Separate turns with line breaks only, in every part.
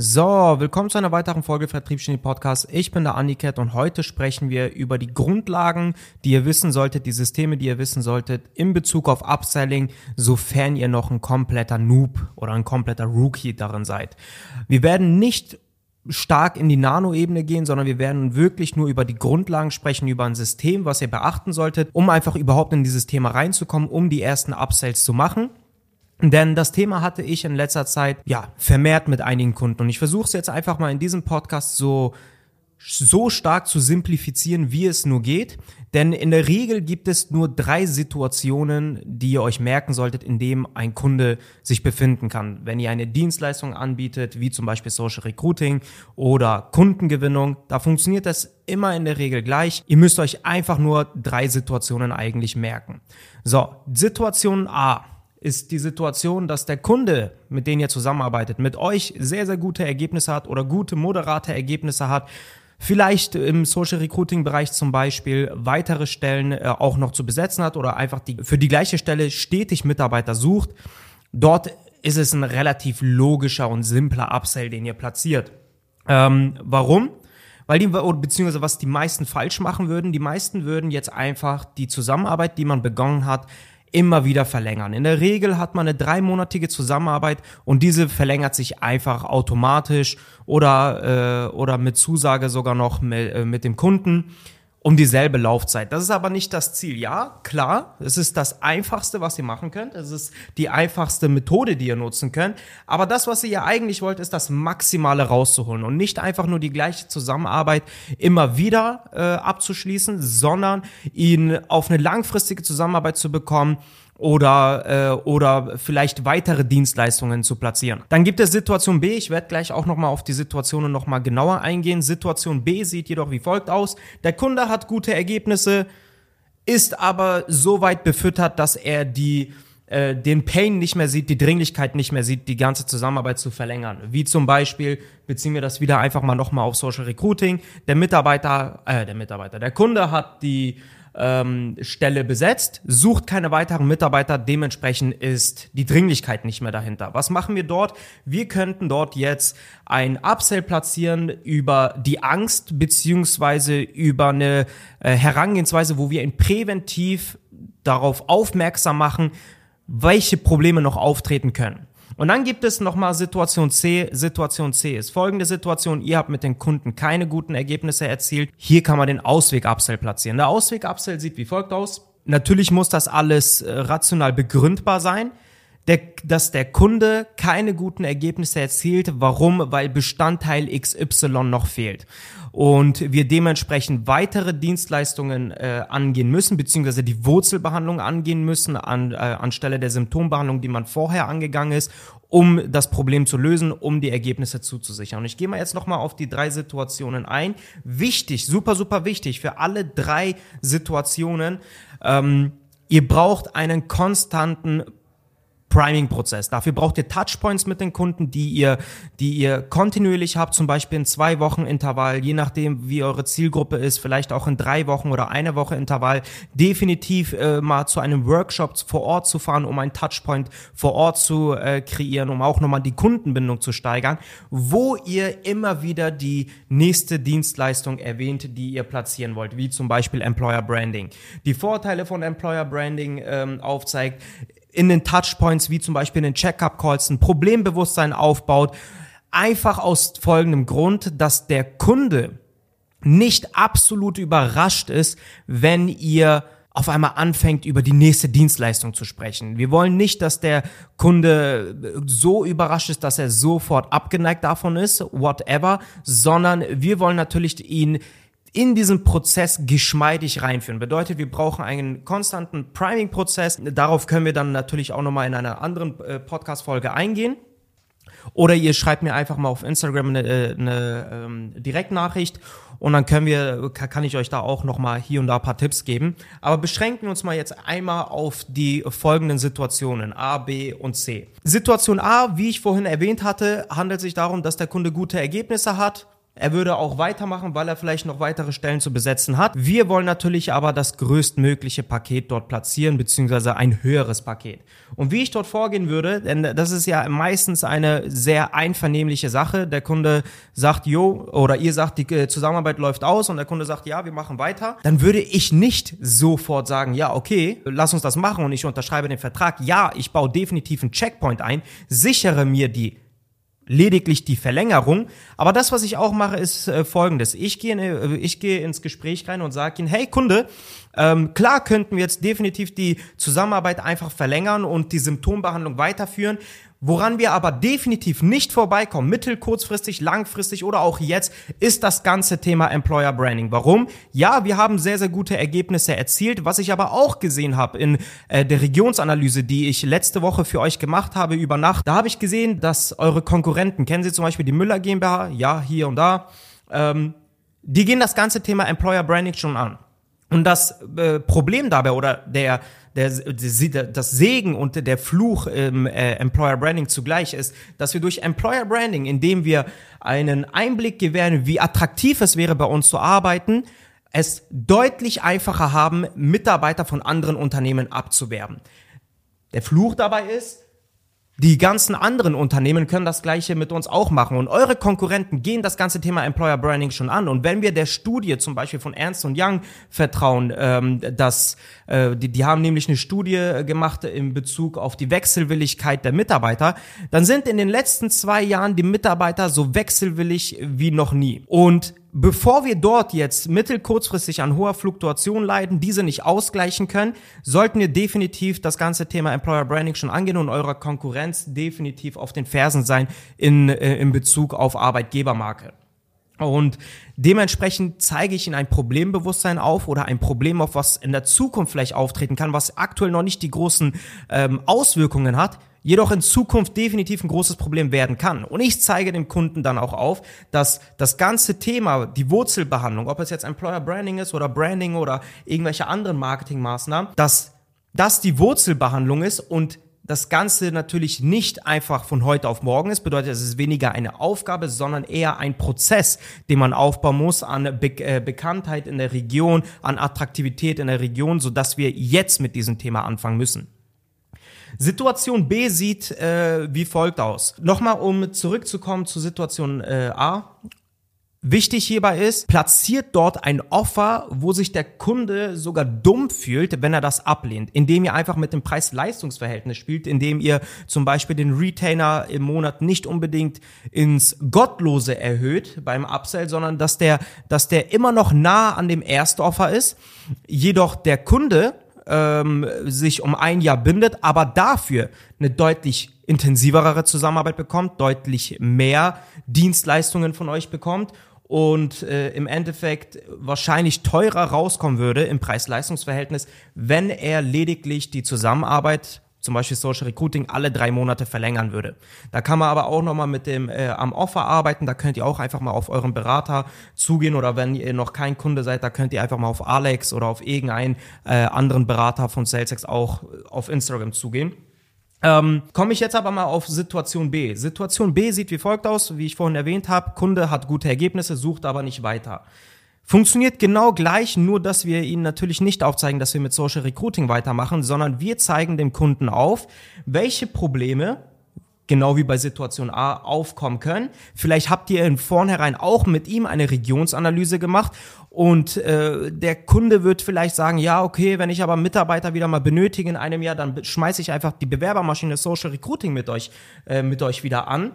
So, willkommen zu einer weiteren Folge Vertriebsgenie Podcast. Ich bin der Aniket und heute sprechen wir über die Grundlagen, die ihr wissen solltet, die Systeme, die ihr wissen solltet in Bezug auf Upselling, sofern ihr noch ein kompletter Noob oder ein kompletter Rookie darin seid. Wir werden nicht stark in die Nano-Ebene gehen, sondern wir werden wirklich nur über die Grundlagen sprechen, über ein System, was ihr beachten solltet, um einfach überhaupt in dieses Thema reinzukommen, um die ersten Upsells zu machen. Denn das Thema hatte ich in letzter Zeit ja vermehrt mit einigen Kunden und ich versuche es jetzt einfach mal in diesem Podcast so so stark zu simplifizieren, wie es nur geht. Denn in der Regel gibt es nur drei Situationen, die ihr euch merken solltet, in dem ein Kunde sich befinden kann. Wenn ihr eine Dienstleistung anbietet, wie zum Beispiel Social Recruiting oder Kundengewinnung, da funktioniert das immer in der Regel gleich. Ihr müsst euch einfach nur drei Situationen eigentlich merken. So, Situation A ist die Situation, dass der Kunde, mit dem ihr zusammenarbeitet, mit euch sehr, sehr gute Ergebnisse hat oder gute, moderate Ergebnisse hat, vielleicht im Social Recruiting Bereich zum Beispiel weitere Stellen äh, auch noch zu besetzen hat oder einfach die, für die gleiche Stelle stetig Mitarbeiter sucht. Dort ist es ein relativ logischer und simpler Upsell, den ihr platziert. Ähm, warum? Weil die, beziehungsweise was die meisten falsch machen würden, die meisten würden jetzt einfach die Zusammenarbeit, die man begonnen hat, immer wieder verlängern. In der Regel hat man eine dreimonatige Zusammenarbeit und diese verlängert sich einfach automatisch oder, äh, oder mit Zusage sogar noch mit, äh, mit dem Kunden um dieselbe Laufzeit. Das ist aber nicht das Ziel. Ja, klar, es ist das Einfachste, was ihr machen könnt. Es ist die einfachste Methode, die ihr nutzen könnt. Aber das, was ihr ja eigentlich wollt, ist das Maximale rauszuholen und nicht einfach nur die gleiche Zusammenarbeit immer wieder äh, abzuschließen, sondern ihn auf eine langfristige Zusammenarbeit zu bekommen, oder, äh, oder vielleicht weitere Dienstleistungen zu platzieren. Dann gibt es Situation B. Ich werde gleich auch nochmal auf die Situationen nochmal genauer eingehen. Situation B sieht jedoch wie folgt aus. Der Kunde hat gute Ergebnisse, ist aber so weit befüttert, dass er die äh, den Pain nicht mehr sieht, die Dringlichkeit nicht mehr sieht, die ganze Zusammenarbeit zu verlängern. Wie zum Beispiel, beziehen wir das wieder einfach mal nochmal auf Social Recruiting. Der Mitarbeiter, äh, der Mitarbeiter, der Kunde hat die ähm, Stelle besetzt, sucht keine weiteren Mitarbeiter, dementsprechend ist die Dringlichkeit nicht mehr dahinter. Was machen wir dort? Wir könnten dort jetzt ein Upsell platzieren über die Angst beziehungsweise über eine äh, Herangehensweise, wo wir ihn präventiv darauf aufmerksam machen, welche Probleme noch auftreten können. Und dann gibt es nochmal Situation C. Situation C ist folgende Situation. Ihr habt mit den Kunden keine guten Ergebnisse erzielt. Hier kann man den Ausweg-Upsell platzieren. Der Ausweg-Upsell sieht wie folgt aus. Natürlich muss das alles äh, rational begründbar sein der, dass der Kunde keine guten Ergebnisse erzielt. Warum? Weil Bestandteil XY noch fehlt. Und wir dementsprechend weitere Dienstleistungen äh, angehen müssen, beziehungsweise die Wurzelbehandlung angehen müssen an, äh, anstelle der Symptombehandlung, die man vorher angegangen ist, um das Problem zu lösen, um die Ergebnisse zuzusichern. Und ich gehe mal jetzt nochmal auf die drei Situationen ein. Wichtig, super, super wichtig für alle drei Situationen. Ähm, Ihr braucht einen konstanten Priming-Prozess. Dafür braucht ihr Touchpoints mit den Kunden, die ihr, die ihr kontinuierlich habt, zum Beispiel in zwei Wochen Intervall, je nachdem, wie eure Zielgruppe ist, vielleicht auch in drei Wochen oder eine Woche Intervall, definitiv äh, mal zu einem Workshop vor Ort zu fahren, um einen Touchpoint vor Ort zu äh, kreieren, um auch nochmal die Kundenbindung zu steigern, wo ihr immer wieder die nächste Dienstleistung erwähnt, die ihr platzieren wollt, wie zum Beispiel Employer Branding. Die Vorteile von Employer Branding ähm, aufzeigt, in den Touchpoints, wie zum Beispiel in den Checkup-Calls, ein Problembewusstsein aufbaut. Einfach aus folgendem Grund, dass der Kunde nicht absolut überrascht ist, wenn ihr auf einmal anfängt, über die nächste Dienstleistung zu sprechen. Wir wollen nicht, dass der Kunde so überrascht ist, dass er sofort abgeneigt davon ist, whatever, sondern wir wollen natürlich ihn in diesen Prozess geschmeidig reinführen. Bedeutet, wir brauchen einen konstanten Priming-Prozess. Darauf können wir dann natürlich auch nochmal in einer anderen äh, Podcast-Folge eingehen. Oder ihr schreibt mir einfach mal auf Instagram eine, äh, eine ähm, Direktnachricht und dann können wir, kann ich euch da auch nochmal hier und da ein paar Tipps geben. Aber beschränken wir uns mal jetzt einmal auf die folgenden Situationen A, B und C. Situation A, wie ich vorhin erwähnt hatte, handelt sich darum, dass der Kunde gute Ergebnisse hat Er würde auch weitermachen, weil er vielleicht noch weitere Stellen zu besetzen hat. Wir wollen natürlich aber das größtmögliche Paket dort platzieren, beziehungsweise ein höheres Paket. Und wie ich dort vorgehen würde, denn das ist ja meistens eine sehr einvernehmliche Sache. Der Kunde sagt, jo, oder ihr sagt, die äh, Zusammenarbeit läuft aus und der Kunde sagt, ja, wir machen weiter. Dann würde ich nicht sofort sagen, ja, okay, lass uns das machen und ich unterschreibe den Vertrag. Ja, ich baue definitiv einen Checkpoint ein, sichere mir die lediglich die Verlängerung. Aber das, was ich auch mache, ist äh, folgendes. Ich gehe, äh, ich gehe ins Gespräch rein und sage ihnen, hey Kunde, ähm, klar könnten wir jetzt definitiv die Zusammenarbeit einfach verlängern und die Symptombehandlung weiterführen. Woran wir aber definitiv nicht vorbeikommen, mittel-, kurzfristig, langfristig oder auch jetzt, ist das ganze Thema Employer Branding. Warum? Ja, wir haben sehr, sehr gute Ergebnisse erzielt. Was ich aber auch gesehen habe in äh, der Regionsanalyse, die ich letzte Woche für euch gemacht habe über Nacht, da habe ich gesehen, dass eure Konkurrenten, kennen Sie zum Beispiel die Müller GmbH, ja, hier und da, ähm, die gehen das ganze Thema Employer Branding schon an. Und das äh, Problem dabei oder der der, das Segen und der Fluch im äh, Employer Branding zugleich ist, dass wir durch Employer Branding, indem wir einen Einblick gewähren, wie attraktiv es wäre, bei uns zu arbeiten, es deutlich einfacher haben, Mitarbeiter von anderen Unternehmen abzuwerben. Der Fluch dabei ist, die ganzen anderen Unternehmen können das gleiche mit uns auch machen. Und eure Konkurrenten gehen das ganze Thema Employer Branding schon an. Und wenn wir der Studie zum Beispiel von Ernst Young vertrauen, ähm, dass äh, die, die haben nämlich eine Studie gemacht in Bezug auf die Wechselwilligkeit der Mitarbeiter, dann sind in den letzten zwei Jahren die Mitarbeiter so wechselwillig wie noch nie. Und bevor wir dort jetzt mittel-kurzfristig an hoher Fluktuation leiden, diese nicht ausgleichen können, sollten wir definitiv das ganze Thema Employer Branding schon angehen und eurer Konkurrenz definitiv auf den Fersen sein in, äh, in Bezug auf Arbeitgebermarke. Und dementsprechend zeige ich Ihnen ein Problembewusstsein auf oder ein Problem auf, was in der Zukunft vielleicht auftreten kann, was aktuell noch nicht die großen ähm, Auswirkungen hat, jedoch in Zukunft definitiv ein großes Problem werden kann. Und ich zeige dem Kunden dann auch auf, dass das ganze Thema, die Wurzelbehandlung, ob es jetzt Employer Branding ist oder Branding oder irgendwelche anderen Marketingmaßnahmen, dass das die Wurzelbehandlung ist und das Ganze natürlich nicht einfach von heute auf morgen ist, bedeutet, es ist weniger eine Aufgabe, sondern eher ein Prozess, den man aufbauen muss an Be äh, Bekanntheit in der Region, an Attraktivität in der Region, so dass wir jetzt mit diesem Thema anfangen müssen. Situation B sieht äh, wie folgt aus. Nochmal, um zurückzukommen zu Situation äh, A. Wichtig hierbei ist, platziert dort ein Offer, wo sich der Kunde sogar dumm fühlt, wenn er das ablehnt, indem ihr einfach mit dem Preis-Leistungs-Verhältnis spielt, indem ihr zum Beispiel den Retainer im Monat nicht unbedingt ins Gottlose erhöht beim Upsell, sondern dass der, dass der immer noch nah an dem Erstoffer ist, jedoch der Kunde ähm, sich um ein Jahr bindet, aber dafür eine deutlich intensivere Zusammenarbeit bekommt, deutlich mehr Dienstleistungen von euch bekommt und äh, im Endeffekt wahrscheinlich teurer rauskommen würde im Preis-Leistungs-Verhältnis, wenn er lediglich die Zusammenarbeit zum Beispiel Social Recruiting alle drei Monate verlängern würde. Da kann man aber auch nochmal mit dem äh, am Offer arbeiten. Da könnt ihr auch einfach mal auf euren Berater zugehen oder wenn ihr noch kein Kunde seid, da könnt ihr einfach mal auf Alex oder auf irgendeinen äh, anderen Berater von SalesX auch auf Instagram zugehen. Ähm, Komme ich jetzt aber mal auf Situation B. Situation B sieht wie folgt aus, wie ich vorhin erwähnt habe. Kunde hat gute Ergebnisse, sucht aber nicht weiter. Funktioniert genau gleich, nur dass wir ihnen natürlich nicht aufzeigen, dass wir mit Social Recruiting weitermachen, sondern wir zeigen dem Kunden auf, welche Probleme genau wie bei Situation A aufkommen können. Vielleicht habt ihr in vornherein auch mit ihm eine Regionsanalyse gemacht und äh, der Kunde wird vielleicht sagen, ja, okay, wenn ich aber Mitarbeiter wieder mal benötige in einem Jahr, dann schmeiße ich einfach die Bewerbermaschine Social Recruiting mit euch, äh, mit euch wieder an.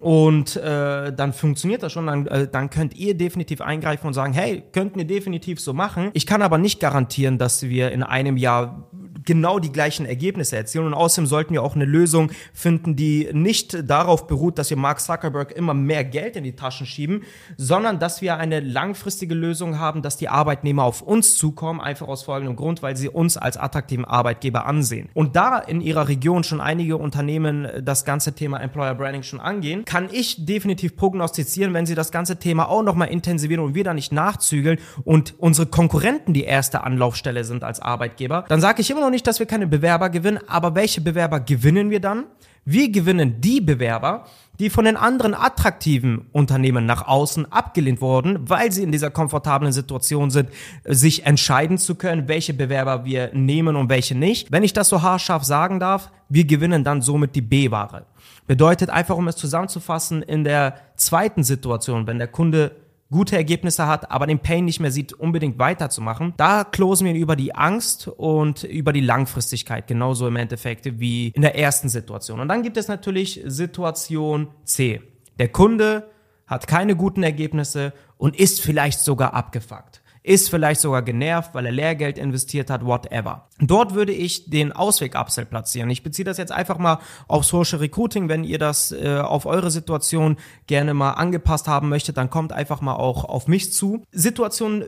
Und äh, dann funktioniert das schon, dann, äh, dann könnt ihr definitiv eingreifen und sagen, hey, könnten wir definitiv so machen. Ich kann aber nicht garantieren, dass wir in einem Jahr genau die gleichen Ergebnisse erzielen. Und außerdem sollten wir auch eine Lösung finden, die nicht darauf beruht, dass wir Mark Zuckerberg immer mehr Geld in die Taschen schieben, sondern dass wir eine langfristige Lösung haben, dass die Arbeitnehmer auf uns zukommen, einfach aus folgendem Grund, weil sie uns als attraktiven Arbeitgeber ansehen. Und da in ihrer Region schon einige Unternehmen das ganze Thema Employer Branding schon angehen, kann ich definitiv prognostizieren, wenn sie das ganze Thema auch nochmal intensivieren und wir da nicht nachzügeln und unsere Konkurrenten die erste Anlaufstelle sind als Arbeitgeber, dann sage ich immer noch nicht, dass wir keine Bewerber gewinnen, aber welche Bewerber gewinnen wir dann? Wir gewinnen die Bewerber, die von den anderen attraktiven Unternehmen nach außen abgelehnt wurden, weil sie in dieser komfortablen Situation sind, sich entscheiden zu können, welche Bewerber wir nehmen und welche nicht. Wenn ich das so haarscharf sagen darf, wir gewinnen dann somit die B-Ware. Bedeutet einfach, um es zusammenzufassen, in der zweiten Situation, wenn der Kunde gute Ergebnisse hat, aber den Pain nicht mehr sieht, unbedingt weiterzumachen. Da closen wir über die Angst und über die Langfristigkeit, genauso im Endeffekt wie in der ersten Situation. Und dann gibt es natürlich Situation C. Der Kunde hat keine guten Ergebnisse und ist vielleicht sogar abgefuckt ist vielleicht sogar genervt, weil er Lehrgeld investiert hat, whatever. Dort würde ich den Ausweg-Upsell platzieren. Ich beziehe das jetzt einfach mal auf Social Recruiting. Wenn ihr das äh, auf eure Situation gerne mal angepasst haben möchtet, dann kommt einfach mal auch auf mich zu. Situation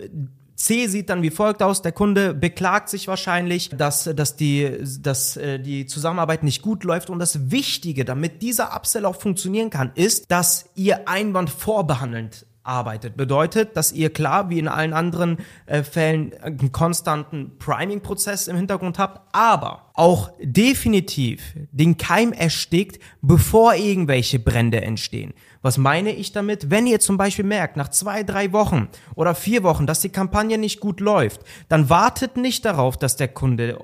C sieht dann wie folgt aus. Der Kunde beklagt sich wahrscheinlich, dass, dass, die, dass äh, die Zusammenarbeit nicht gut läuft. Und das Wichtige, damit dieser Upsell auch funktionieren kann, ist, dass ihr Einwand vorbehandelt arbeitet. Bedeutet, dass ihr klar, wie in allen anderen äh, Fällen, einen konstanten Priming-Prozess im Hintergrund habt, aber auch definitiv den Keim erstickt, bevor irgendwelche Brände entstehen. Was meine ich damit? Wenn ihr zum Beispiel merkt, nach zwei, drei Wochen oder vier Wochen, dass die Kampagne nicht gut läuft, dann wartet nicht darauf, dass der Kunde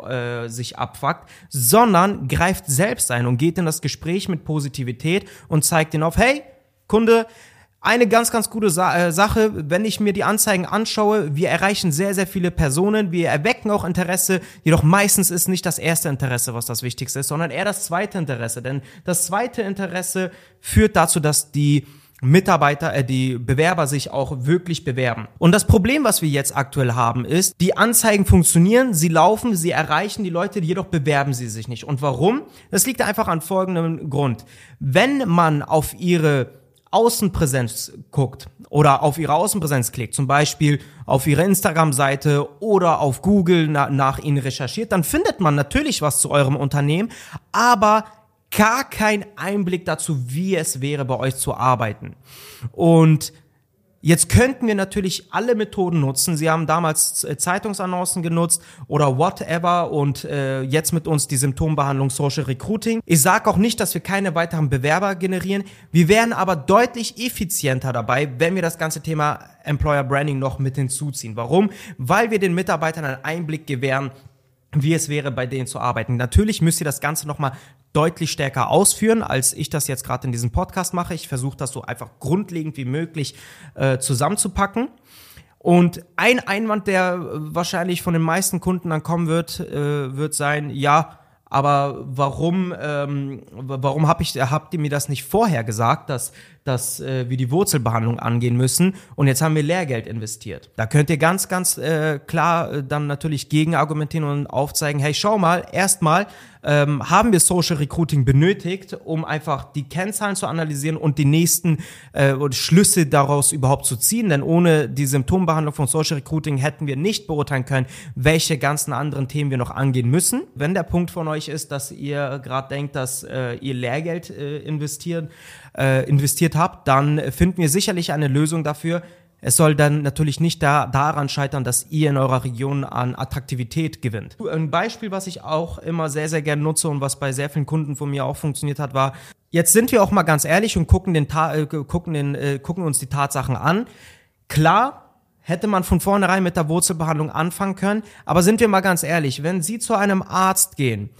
äh, sich abfuckt, sondern greift selbst ein und geht in das Gespräch mit Positivität und zeigt ihn auf, hey, Kunde, eine ganz, ganz gute Sa äh, Sache, wenn ich mir die Anzeigen anschaue, wir erreichen sehr, sehr viele Personen, wir erwecken auch Interesse, jedoch meistens ist nicht das erste Interesse, was das Wichtigste ist, sondern eher das zweite Interesse. Denn das zweite Interesse führt dazu, dass die Mitarbeiter, äh, die Bewerber sich auch wirklich bewerben. Und das Problem, was wir jetzt aktuell haben, ist, die Anzeigen funktionieren, sie laufen, sie erreichen die Leute, jedoch bewerben sie sich nicht. Und warum? Das liegt einfach an folgendem Grund. Wenn man auf ihre Außenpräsenz guckt oder auf ihre Außenpräsenz klickt, zum Beispiel auf ihre Instagram-Seite oder auf Google na, nach ihnen recherchiert, dann findet man natürlich was zu eurem Unternehmen, aber gar kein Einblick dazu, wie es wäre, bei euch zu arbeiten. Und Jetzt könnten wir natürlich alle Methoden nutzen. Sie haben damals äh, Zeitungsannoncen genutzt oder whatever und äh, jetzt mit uns die Symptombehandlung Social Recruiting. Ich sage auch nicht, dass wir keine weiteren Bewerber generieren. Wir wären aber deutlich effizienter dabei, wenn wir das ganze Thema Employer Branding noch mit hinzuziehen. Warum? Weil wir den Mitarbeitern einen Einblick gewähren, wie es wäre, bei denen zu arbeiten. Natürlich müsst ihr das Ganze nochmal deutlich stärker ausführen, als ich das jetzt gerade in diesem Podcast mache. Ich versuche das so einfach grundlegend wie möglich äh, zusammenzupacken. Und ein Einwand, der wahrscheinlich von den meisten Kunden dann kommen wird, äh, wird sein, ja, aber warum, ähm, warum hab ich, habt ihr mir das nicht vorher gesagt, dass, dass äh, wir die Wurzelbehandlung angehen müssen und jetzt haben wir Lehrgeld investiert? Da könnt ihr ganz, ganz äh, klar äh, dann natürlich gegen argumentieren und aufzeigen, hey, schau mal, erstmal ähm, haben wir Social Recruiting benötigt, um einfach die Kennzahlen zu analysieren und die nächsten äh, Schlüsse daraus überhaupt zu ziehen. Denn ohne die Symptombehandlung von Social Recruiting hätten wir nicht beurteilen können, welche ganzen anderen Themen wir noch angehen müssen. Wenn der Punkt von euch ist, dass ihr gerade denkt, dass äh, ihr Lehrgeld äh, investieren, äh, investiert habt, dann finden wir sicherlich eine Lösung dafür. Es soll dann natürlich nicht da, daran scheitern, dass ihr in eurer Region an Attraktivität gewinnt. Ein Beispiel, was ich auch immer sehr, sehr gerne nutze und was bei sehr vielen Kunden von mir auch funktioniert hat, war, jetzt sind wir auch mal ganz ehrlich und gucken, den äh, gucken, den, äh, gucken uns die Tatsachen an. Klar, hätte man von vornherein mit der Wurzelbehandlung anfangen können, aber sind wir mal ganz ehrlich, wenn Sie zu einem Arzt gehen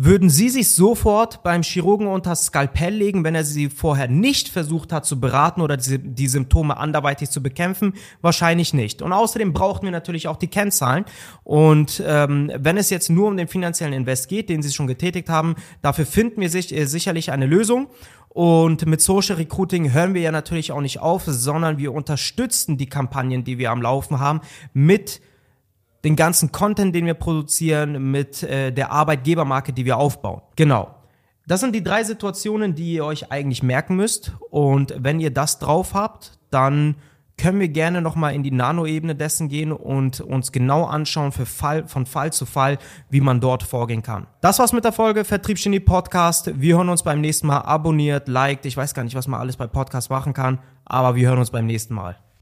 würden Sie sich sofort beim Chirurgen unter Skalpell legen, wenn er Sie vorher nicht versucht hat zu beraten oder die, Symptome anderweitig zu bekämpfen? Wahrscheinlich nicht. Und außerdem brauchten wir natürlich auch die Kennzahlen. Und ähm, wenn es jetzt nur um den finanziellen Invest geht, den Sie schon getätigt haben, dafür finden wir sich, äh, sicherlich eine Lösung. Und mit Social Recruiting hören wir ja natürlich auch nicht auf, sondern wir unterstützen die Kampagnen, die wir am Laufen haben, mit den ganzen Content, den wir produzieren, mit äh, der Arbeitgebermarke, die wir aufbauen. Genau. Das sind die drei Situationen, die ihr euch eigentlich merken müsst. Und wenn ihr das drauf habt, dann können wir gerne nochmal in die Nano-Ebene dessen gehen und uns genau anschauen für Fall, von Fall zu Fall, wie man dort vorgehen kann. Das war's mit der Folge Vertriebsgenie Podcast. Wir hören uns beim nächsten Mal. Abonniert, liked. Ich weiß gar nicht, was man alles bei Podcasts machen kann, aber wir hören uns beim nächsten Mal.